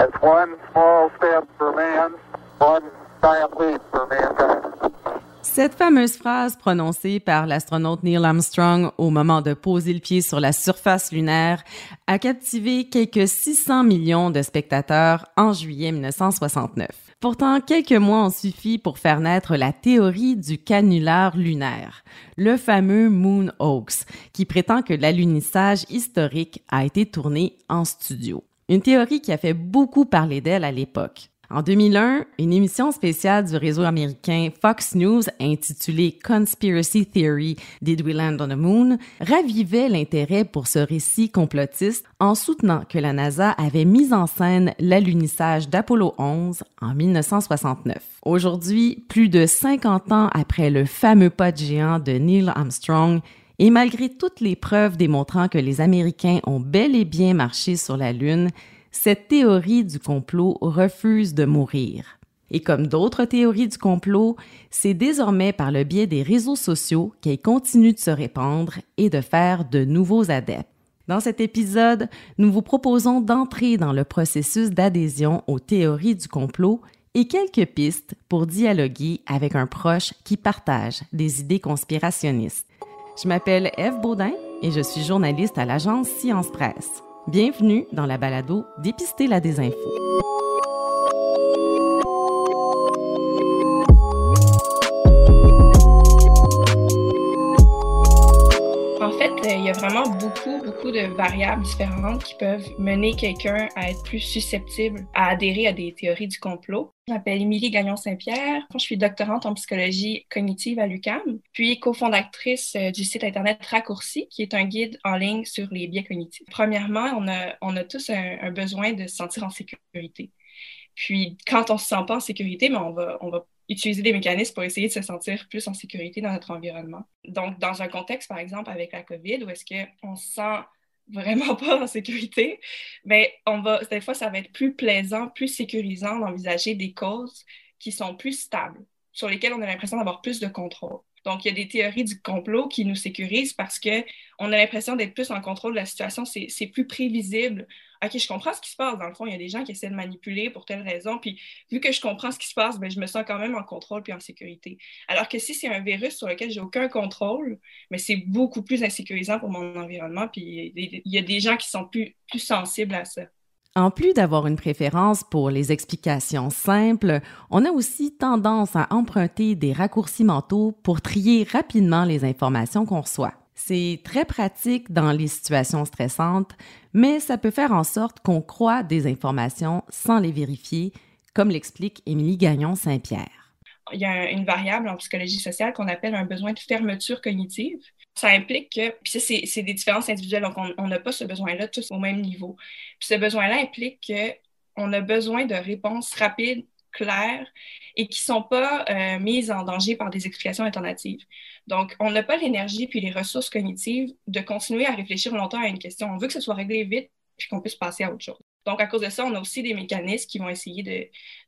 One small step for man, one giant leap for. Cette fameuse phrase prononcée par l'astronaute Neil Armstrong au moment de poser le pied sur la surface lunaire a captivé quelques 600 millions de spectateurs en juillet 1969. Pourtant, quelques mois ont suffi pour faire naître la théorie du canular lunaire, le fameux Moon Hoax, qui prétend que l'alunissage historique a été tourné en studio. Une théorie qui a fait beaucoup parler d'elle à l'époque. En 2001, une émission spéciale du réseau américain Fox News intitulée Conspiracy Theory Did We Land on the Moon ravivait l'intérêt pour ce récit complotiste en soutenant que la NASA avait mis en scène l'alunissage d'Apollo 11 en 1969. Aujourd'hui, plus de 50 ans après le fameux pas de géant de Neil Armstrong, et malgré toutes les preuves démontrant que les Américains ont bel et bien marché sur la Lune, cette théorie du complot refuse de mourir. Et comme d'autres théories du complot, c'est désormais par le biais des réseaux sociaux qu'elle continue de se répandre et de faire de nouveaux adeptes. Dans cet épisode, nous vous proposons d'entrer dans le processus d'adhésion aux théories du complot et quelques pistes pour dialoguer avec un proche qui partage des idées conspirationnistes. Je m'appelle Eve Baudin et je suis journaliste à l'agence Science Presse. Bienvenue dans la balado Dépister la désinfo. Fait, euh, il y a vraiment beaucoup, beaucoup de variables différentes qui peuvent mener quelqu'un à être plus susceptible à adhérer à des théories du complot. Je m'appelle Émilie Gagnon-Saint-Pierre. Je suis doctorante en psychologie cognitive à l'UQAM, puis cofondatrice euh, du site Internet Raccourci, qui est un guide en ligne sur les biais cognitifs. Premièrement, on a, tous un, besoin de se sentir en sécurité. Puis, quand on se sent pas en sécurité, mais on va, on va utiliser des mécanismes pour essayer de se sentir plus en sécurité dans notre environnement. Donc, dans un contexte, par exemple, avec la COVID, où est-ce qu'on se sent vraiment pas en sécurité, mais ben, on va, des fois, ça va être plus plaisant, plus sécurisant d'envisager des causes qui sont plus stables, sur lesquelles on a l'impression d'avoir plus de contrôle. Donc, il y a des théories du complot qui nous sécurisent parce qu'on a l'impression d'être plus en contrôle de la situation. C'est plus prévisible. OK, je comprends ce qui se passe. Dans le fond, il y a des gens qui essaient de manipuler pour telle raison. Puis, vu que je comprends ce qui se passe, ben, je me sens quand même en contrôle puis en sécurité. Alors que si c'est un virus sur lequel j'ai aucun contrôle, mais c'est beaucoup plus insécurisant pour mon environnement. Puis, il y a des gens qui sont plus, plus sensibles à ça. En plus d'avoir une préférence pour les explications simples, on a aussi tendance à emprunter des raccourcis mentaux pour trier rapidement les informations qu'on reçoit. C'est très pratique dans les situations stressantes, mais ça peut faire en sorte qu'on croit des informations sans les vérifier, comme l'explique Émilie Gagnon-Saint-Pierre. Il y a une variable en psychologie sociale qu'on appelle un besoin de fermeture cognitive ça implique que, puis ça, c'est des différences individuelles, donc on n'a pas ce besoin-là tous au même niveau. Puis ce besoin-là implique qu'on a besoin de réponses rapides, claires et qui ne sont pas euh, mises en danger par des explications alternatives. Donc, on n'a pas l'énergie puis les ressources cognitives de continuer à réfléchir longtemps à une question. On veut que ce soit réglé vite puis qu'on puisse passer à autre chose. Donc, à cause de ça, on a aussi des mécanismes qui vont essayer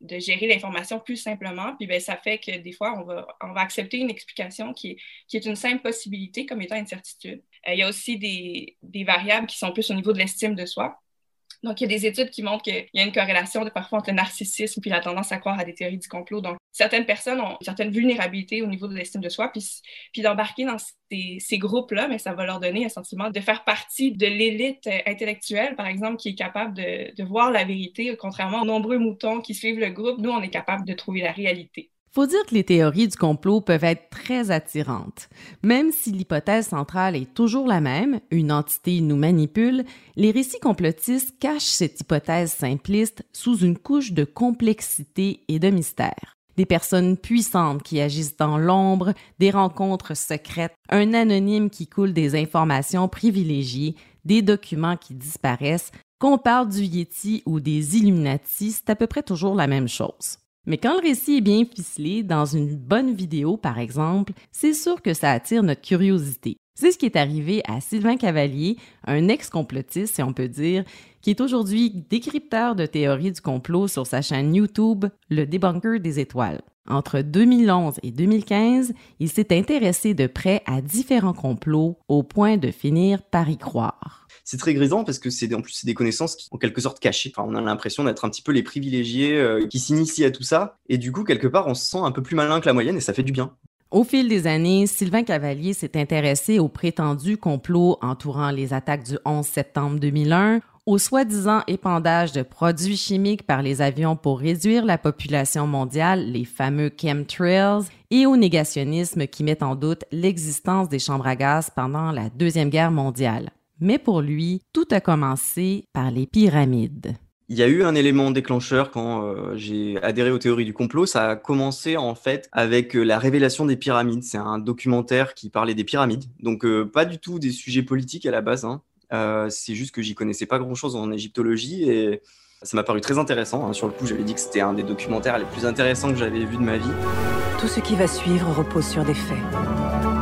de, gérer l'information plus simplement. Puis, ben, ça fait que des fois, on va, accepter une explication qui est, une simple possibilité comme étant une certitude. Euh, il y a aussi des variables qui sont plus au niveau de l'estime de soi. Donc, il y a des études qui montrent qu'il y a une corrélation de, parfois entre le narcissisme puis la tendance à croire à des théories du complot. Donc, certaines personnes ont une certaine vulnérabilité au niveau de l'estime de soi, puis, puis d'embarquer dans ces, groupes-là, mais ça va leur donner un sentiment de faire partie de l'élite intellectuelle, par exemple, qui est capable de, de voir la vérité, contrairement aux nombreux moutons qui suivent le groupe. Nous, on est capable de trouver la réalité. Faut dire que les théories du complot peuvent être très attirantes. Même si l'hypothèse centrale est toujours la même, une entité nous manipule, les récits complotistes cachent cette hypothèse simpliste sous une couche de complexité et de mystère. Des personnes puissantes qui agissent dans l'ombre, des rencontres secrètes, un anonyme qui coule des informations privilégiées, des documents qui disparaissent, qu'on parle du Yeti ou des Illuminati, c'est à peu près toujours la même chose. Mais quand le récit est bien ficelé, dans une bonne vidéo par exemple, c'est sûr que ça attire notre curiosité. C'est ce qui est arrivé à Sylvain Cavalier, un ex-complotiste, si on peut dire, qui est aujourd'hui décrypteur de théories du complot sur sa chaîne YouTube, Le Débunker des étoiles. Entre 2011 et 2015, il s'est intéressé de près à différents complots au point de finir par y croire. C'est très grisant parce que c'est en plus c'est des connaissances qui en quelque sorte cachées. Enfin, on a l'impression d'être un petit peu les privilégiés euh, qui s'initient à tout ça. Et du coup, quelque part, on se sent un peu plus malin que la moyenne et ça fait du bien. Au fil des années, Sylvain Cavalier s'est intéressé au prétendu complot entourant les attaques du 11 septembre 2001, au soi-disant épandage de produits chimiques par les avions pour réduire la population mondiale, les fameux chemtrails, et au négationnisme qui met en doute l'existence des chambres à gaz pendant la Deuxième Guerre mondiale. Mais pour lui, tout a commencé par les pyramides il y a eu un élément déclencheur quand euh, j'ai adhéré aux théories du complot. Ça a commencé en fait avec euh, la révélation des pyramides. C'est un documentaire qui parlait des pyramides. Donc euh, pas du tout des sujets politiques à la base. Hein. c'est juste que j'y connaissais pas grand-chose en égyptologie et ça m'a paru très intéressant. Hein. Sur le coup, j'avais dit que c'était un des documentaires les plus intéressants que j'avais vu de ma vie. Tout ce qui va suivre repose sur des faits.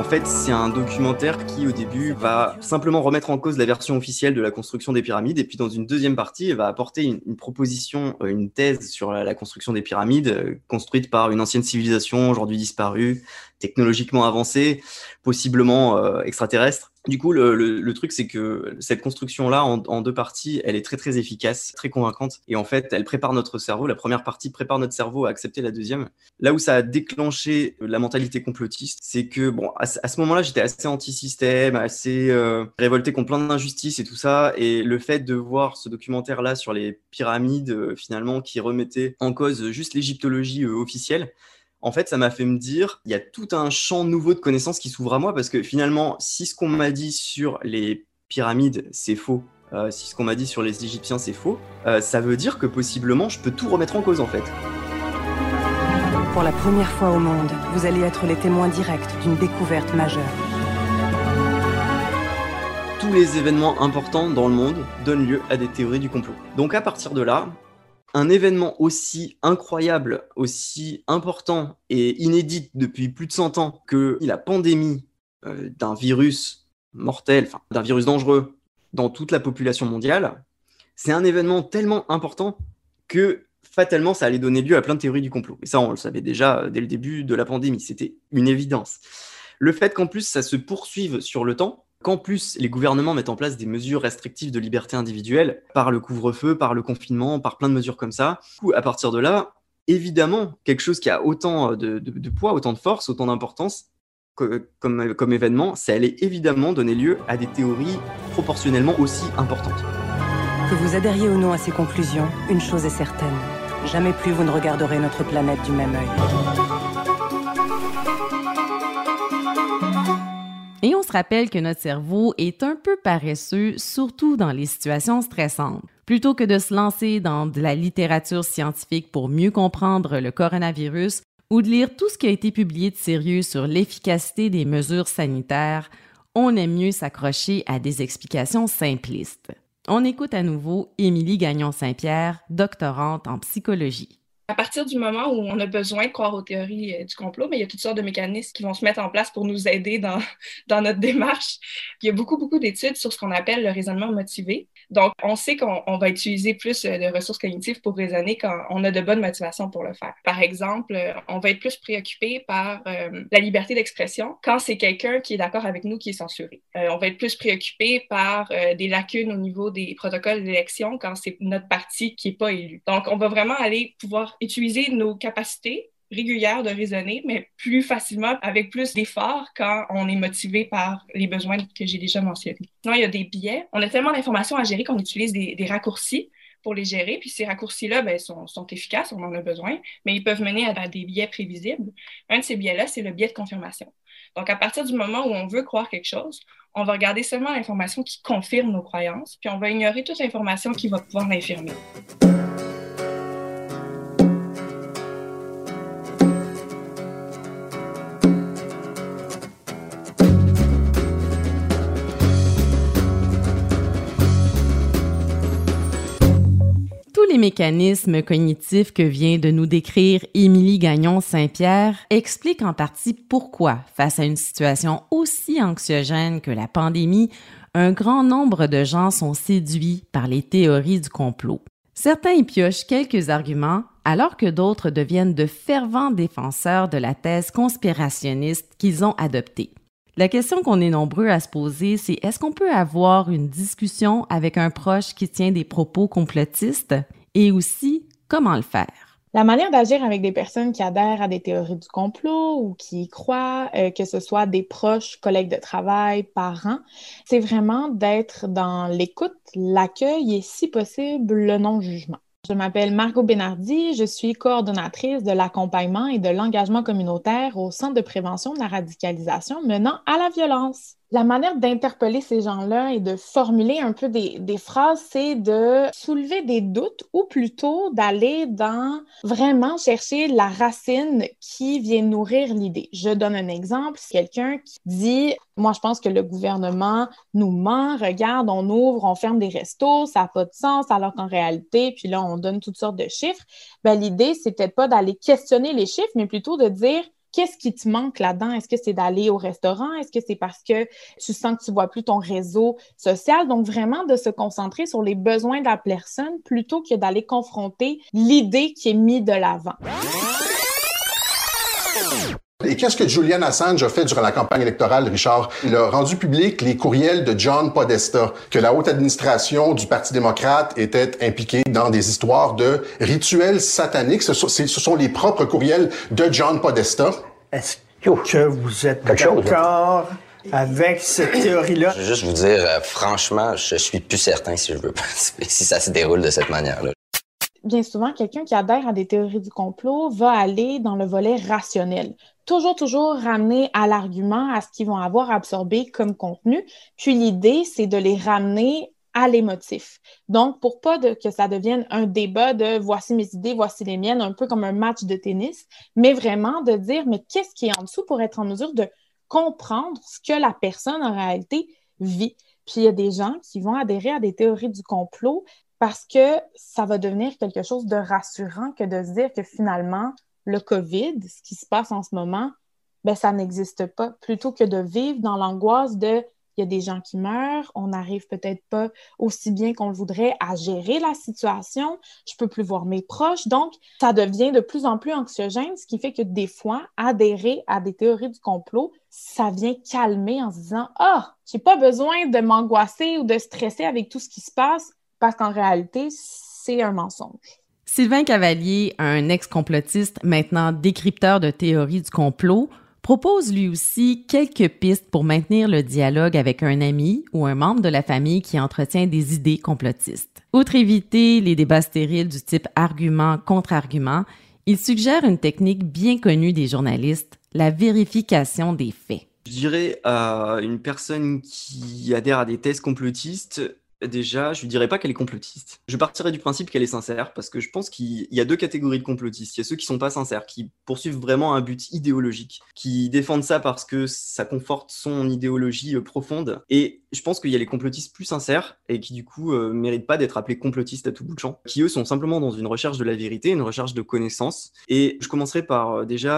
En fait, c'est un documentaire qui, au début, va simplement remettre en cause la version officielle de la construction des pyramides, et puis dans une deuxième partie, va apporter une, proposition, euh, une thèse sur la, construction des pyramides, euh, construite par une ancienne civilisation aujourd'hui disparue, technologiquement avancée, possiblement euh, extraterrestre. Du coup, le, truc, c'est que cette construction-là, en, deux parties, elle est très très efficace, très convaincante. Et en fait, elle prépare notre cerveau. La première partie prépare notre cerveau à accepter la deuxième. Là où ça a déclenché la mentalité complotiste, c'est que, bon, à, ce moment-là, j'étais assez anti-système, assez euh, révolté contre plein d'injustices et tout ça. Et le fait de voir ce documentaire-là sur les pyramides, euh, finalement, qui remettait en cause juste l'égyptologie euh, officielle, en fait, ça m'a fait me dire, il y a tout un champ nouveau de connaissances qui s'ouvre à moi parce que finalement, si ce qu'on m'a dit sur les pyramides, c'est faux, euh, si ce qu'on m'a dit sur les Égyptiens, c'est faux, euh, ça veut dire que possiblement, je peux tout remettre en cause en fait. Pour la première fois au monde, vous allez être les témoins directs d'une découverte majeure. Tous les événements importants dans le monde donnent lieu à des théories du complot. Donc à partir de là, un événement aussi incroyable, aussi important et inédit depuis plus de 100 ans que la pandémie euh, d'un virus mortel, d'un virus dangereux dans toute la population mondiale, c'est un événement tellement important que fatalement ça allait donner lieu à plein de théories du complot. Et ça, on le savait déjà dès le début de la pandémie, c'était une évidence. Le fait qu'en plus ça se poursuive sur le temps, qu'en plus les gouvernements mettent en place des mesures restrictives de liberté individuelle par le couvre-feu, par le confinement, par plein de mesures comme ça. Du coup, à partir de là, évidemment, quelque chose qui a autant de, poids, autant de force, autant d'importance comme, événement, ça allait évidemment donner lieu à des théories proportionnellement aussi importantes. Que vous adhériez ou non à ces conclusions, une chose est certaine. Jamais plus vous ne regarderez notre planète du même œil. Et on se rappelle que notre cerveau est un peu paresseux, surtout dans les situations stressantes. Plutôt que de se lancer dans de la littérature scientifique pour mieux comprendre le coronavirus ou de lire tout ce qui a été publié de sérieux sur l'efficacité des mesures sanitaires, on aime mieux s'accrocher à des explications simplistes. On écoute à nouveau Émilie Gagnon-Saint-Pierre, doctorante en psychologie à partir du moment où on a besoin de croire aux théories euh, du complot, mais il y a toutes sortes de mécanismes qui vont se mettre en place pour nous aider dans, dans notre démarche. il y a beaucoup, beaucoup d'études sur ce qu'on appelle le raisonnement motivé. Donc, on sait qu'on va utiliser plus euh, de ressources cognitives pour raisonner quand on a de bonnes motivations pour le faire. Par exemple, euh, on va être plus préoccupé par la liberté d'expression quand c'est quelqu'un qui est d'accord avec nous qui est censuré. on va être plus préoccupé par des lacunes au niveau des protocoles d'élection quand c'est notre parti qui n'est pas élu. Donc, on va vraiment aller pouvoir utiliser nos capacités régulières de raisonner, mais plus facilement, avec plus d'efforts quand on est motivé par les besoins que j'ai déjà mentionnés. Sinon, il y a des biais. On a tellement d'informations à gérer qu'on utilise des, raccourcis pour les gérer. Puis ces raccourcis-là ben, sont, efficaces, on en a besoin, mais ils peuvent mener à, des biais prévisibles. Un de ces biais-là, c'est le biais de confirmation. Donc, à partir du moment où on veut croire quelque chose, on va regarder seulement l'information qui confirme nos croyances, puis on va ignorer toute l'information qui va pouvoir l'infirmer. Mécanismes cognitifs que vient de nous décrire Émilie Gagnon-Saint-Pierre expliquent en partie pourquoi, face à une situation aussi anxiogène que la pandémie, un grand nombre de gens sont séduits par les théories du complot. Certains y piochent quelques arguments, alors que d'autres deviennent de fervents défenseurs de la thèse conspirationniste qu'ils ont adoptée. La question qu'on est nombreux à se poser, c'est est-ce qu'on peut avoir une discussion avec un proche qui tient des propos complotistes? Et aussi comment le faire? La manière d'agir avec des personnes qui adhèrent à des théories du complot ou qui y croient, euh, que ce soit des proches, collègues de travail, parents, c'est vraiment d'être dans l'écoute, l'accueil et, si possible, le non-jugement. Je m'appelle Margot Benardi, je suis coordonnatrice de l'accompagnement et de l'engagement communautaire au Centre de prévention de la radicalisation menant à la violence la manière d'interpeller ces gens-là et de formuler un peu des, phrases, c'est de soulever des doutes ou plutôt d'aller dans vraiment chercher la racine qui vient nourrir l'idée. Je donne un exemple. Quelqu'un qui dit, moi, je pense que le gouvernement nous ment, regarde, on ouvre, on ferme des restos, ça n'a pas de sens, alors qu'en réalité, puis là, on donne toutes sortes de chiffres. Ben, l'idée, c'est peut-être pas d'aller questionner les chiffres, mais plutôt de dire, Qu'est-ce qui te manque là-dedans? Est-ce que c'est d'aller au restaurant? Est-ce que c'est parce que tu sens que tu vois plus ton réseau social? Donc, vraiment de se concentrer sur les besoins de la personne plutôt que d'aller confronter l'idée qui est mise de l'avant. Et qu'est-ce que Julian Assange a fait durant la campagne électorale, Richard? Il a rendu public les courriels de John Podesta, que la haute administration du Parti démocrate était impliquée dans des histoires de rituels sataniques. Ce sont, les propres courriels de John Podesta. Est-ce que vous êtes d'accord avec cette théorie-là? Je veux juste vous dire, euh, franchement, je suis plus certain si je veux si ça se déroule de cette manière-là bien souvent, quelqu'un qui adhère à des théories du complot va aller dans le volet rationnel toujours, toujours ramener à l'argument, à ce qu'ils vont avoir absorbé comme contenu. Puis l'idée, c'est de les ramener à l'émotif. Donc, pour pas que ça devienne un débat de voici mes idées, voici les miennes, un peu comme un match de tennis, mais vraiment de dire, mais qu'est-ce qui est en dessous pour être en mesure de comprendre ce que la personne en réalité vit. Puis il y a des gens qui vont adhérer à des théories du complot parce que ça va devenir quelque chose de rassurant que de se dire que finalement, le COVID, ce qui se passe en ce moment, ben, ça n'existe pas. Plutôt que de vivre dans l'angoisse de il y a des gens qui meurent, on n'arrive peut-être pas aussi bien qu'on le voudrait à gérer la situation, je peux plus voir mes proches. Donc, ça devient de plus en plus anxiogène, ce qui fait que des fois, adhérer à des théories du complot, ça vient calmer en se disant Ah, oh, j'ai pas besoin de m'angoisser ou de stresser avec tout ce qui se passe parce qu'en réalité, c'est un mensonge. Sylvain Cavalier, un ex-complotiste, maintenant décrypteur de théories du complot, propose lui aussi quelques pistes pour maintenir le dialogue avec un ami ou un membre de la famille qui entretient des idées complotistes. Outre éviter les débats stériles du type argument contre argument, il suggère une technique bien connue des journalistes, la vérification des faits. Je dirais à une personne qui adhère à des thèses complotistes, Déjà, je ne dirais pas qu'elle est complotiste. Je partirais du principe qu'elle est sincère, parce que je pense qu'il y a deux catégories de complotistes. Il y a ceux qui sont pas sincères, qui poursuivent vraiment un but idéologique, qui défendent ça parce que ça conforte son idéologie euh, profonde. Et je pense qu'il y a les complotistes plus sincères, et qui du coup euh, méritent pas d'être appelés complotistes à tout bout de champ, qui eux sont simplement dans une recherche de la vérité, une recherche de connaissance. Et je commencerai par euh, déjà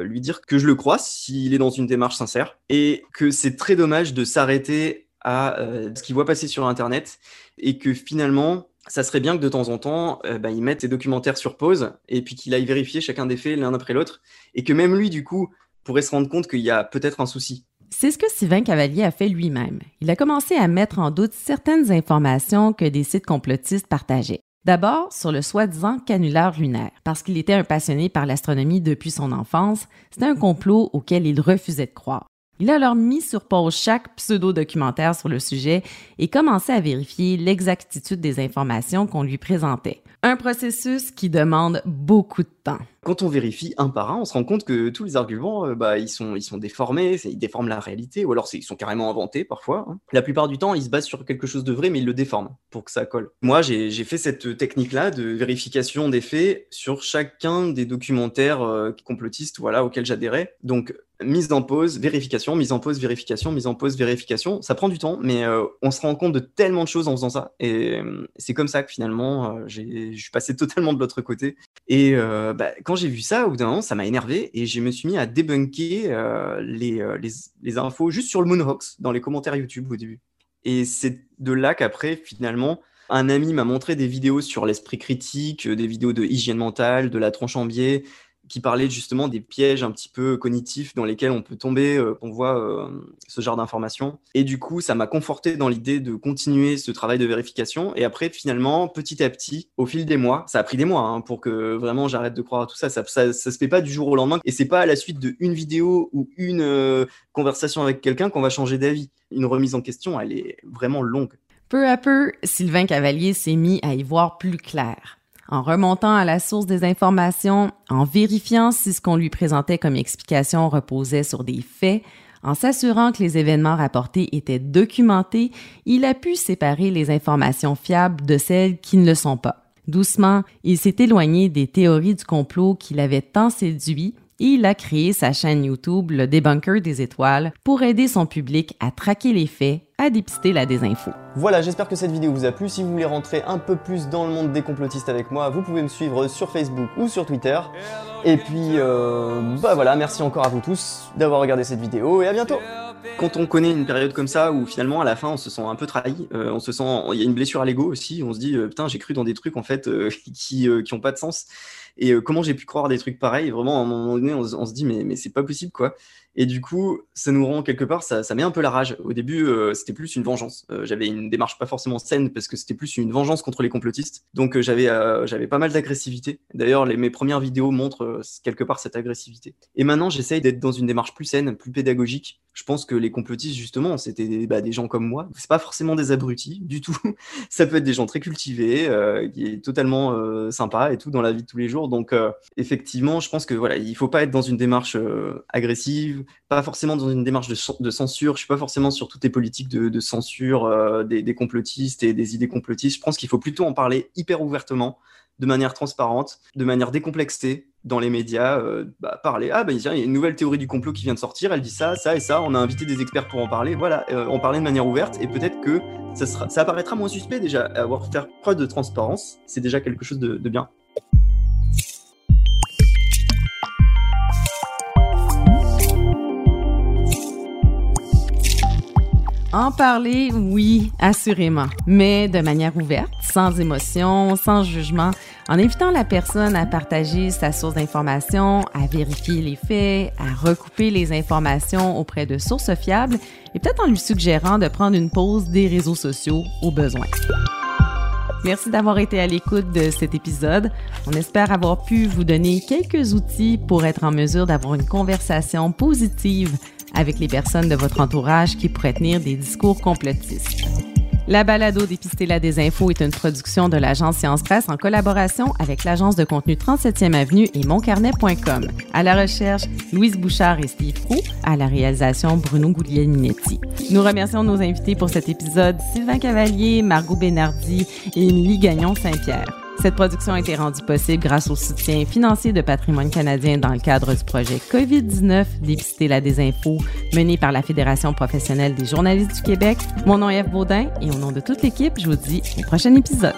lui dire que je le crois s'il est dans une démarche sincère, et que c'est très dommage de s'arrêter à euh, ce qu'il voit passer sur Internet et que finalement, ça serait bien que de temps en temps, euh, bah, il mette ses documentaires sur pause et puis qu'il aille vérifier chacun des faits l'un après l'autre et que même lui, du coup, pourrait se rendre compte qu'il y a peut-être un souci. C'est ce que Sylvain Cavalier a fait lui-même. Il a commencé à mettre en doute certaines informations que des sites complotistes partageaient. D'abord, sur le soi-disant canulaire lunaire. Parce qu'il était un passionné par l'astronomie depuis son enfance, c'était un complot auquel il refusait de croire. Il a alors mis sur pause chaque pseudo-documentaire sur le sujet et commencé à vérifier l'exactitude des informations qu'on lui présentait. Un processus qui demande beaucoup de temps. Quand on vérifie un par un, on se rend compte que tous les arguments, euh, bah, ils, sont, ils sont déformés, ils déforment la réalité, ou alors ils sont carrément inventés parfois. Hein. La plupart du temps, ils se basent sur quelque chose de vrai, mais ils le déforment pour que ça colle. Moi, j'ai fait cette technique-là de vérification des faits sur chacun des documentaires euh, complotistes voilà, auxquels j'adhérais. Donc, mise en pause, vérification, mise en pause, vérification, mise en pause, vérification. Ça prend du temps, mais euh, on se rend compte de tellement de choses en faisant ça. Et c'est comme ça que finalement, je suis passé totalement de l'autre côté. Et bah, quand j'ai vu ça, au bout d'un moment, ça m'a énervé et je me suis mis à débunker euh, les, euh, les, les, infos juste sur le Moonhawks dans les commentaires YouTube au début. Et c'est de là qu'après, finalement, un ami m'a montré des vidéos sur l'esprit critique, des vidéos de hygiène mentale, de la tronche en biais, qui parlait justement des pièges un petit peu cognitifs dans lesquels on peut tomber, euh, on voit euh, ce genre d'informations. Et du coup, ça m'a conforté dans l'idée de continuer ce travail de vérification. Et après, finalement, petit à petit, au fil des mois, ça a pris des mois hein, pour que vraiment j'arrête de croire à tout ça. Ça, ça. se fait pas du jour au lendemain. Et c'est pas à la suite de une vidéo ou une euh, conversation avec quelqu'un qu'on va changer d'avis. Une remise en question, elle est vraiment longue. Peu à peu, Sylvain Cavalier s'est mis à y voir plus clair. En remontant à la source des informations, en vérifiant si ce qu'on lui présentait comme explication reposait sur des faits, en s'assurant que les événements rapportés étaient documentés, il a pu séparer les informations fiables de celles qui ne le sont pas. Doucement, il s'est éloigné des théories du complot qui l'avaient tant séduit il a créé sa chaîne YouTube, le Debunker des étoiles, pour aider son public à traquer les faits, à dépister la désinfo. Voilà, j'espère que cette vidéo vous a plu. Si vous voulez rentrer un peu plus dans le monde des complotistes avec moi, vous pouvez me suivre sur Facebook ou sur Twitter. Et puis, euh, bah voilà, merci encore à vous tous d'avoir regardé cette vidéo et à bientôt quand on connaît une période comme ça où finalement à la fin on se sent un peu trahi, euh, on se sent, il y a une blessure à l'ego aussi, on se dit euh, putain j'ai cru dans des trucs en fait euh, qui qui ont pas de sens et comment j'ai pu croire des trucs pareils? Vraiment à un moment donné on, se dit mais mais c'est pas possible quoi et du coup, ça nous rend quelque part, ça, ça met un peu la rage. Au début, euh, c'était plus une vengeance. Euh, j'avais une démarche pas forcément saine parce que c'était plus une vengeance contre les complotistes. Donc euh, j'avais j'avais pas mal d'agressivité. D'ailleurs, mes premières vidéos montrent quelque part cette agressivité. Et maintenant, j'essaye d'être dans une démarche plus saine, plus pédagogique. Je pense que les complotistes, justement, c'était bah, des gens comme moi. C'est pas forcément des abrutis du tout. ça peut être des gens très cultivés, qui est totalement sympa et tout dans la vie de tous les jours. Donc effectivement, je pense que voilà, il faut pas être dans une démarche agressive pas forcément dans une démarche de, censure. Je suis pas forcément sur toutes les politiques de, censure euh, des, complotistes et des idées complotistes. Je pense qu'il faut plutôt en parler hyper ouvertement, de manière transparente, de manière décomplexée dans les médias. Euh, bah, parler, ah ben il y a une nouvelle théorie du complot qui vient de sortir, elle dit ça, ça et ça. On a invité des experts pour en parler. Voilà, euh, en parler de manière ouverte et peut-être que ça, ça apparaîtra moins suspect déjà. Avoir faire preuve de transparence, c'est déjà quelque chose de bien. En parler, oui, assurément, mais de manière ouverte, sans émotion, sans jugement, en invitant la personne à partager sa source d'information, à vérifier les faits, à recouper les informations auprès de sources fiables et peut-être en lui suggérant de prendre une pause des réseaux sociaux au besoin. Merci d'avoir été à l'écoute de cet épisode. On espère avoir pu vous donner quelques outils pour être en mesure d'avoir une conversation positive avec les personnes de votre entourage qui pourraient tenir des discours complotistes. La balado Dépister la désinfo est une production de l'agence Science Presse en collaboration avec l'agence de contenu 37e Avenue et moncarnet.com. À la recherche, Louise Bouchard et Steve Roux. À la réalisation, Bruno Gouliel-Minetti. Nous remercions nos invités pour cet épisode, Sylvain Cavalier, Margot Bénardi et Émilie Gagnon-Saint-Pierre. Cette production a été rendue possible grâce au soutien financier de Patrimoine canadien dans le cadre du projet COVID-19 Dépister la désinfo mené par la Fédération professionnelle des journalistes du Québec. Mon nom est Eve Baudin et au nom de toute l'équipe, je vous dis au prochain épisode.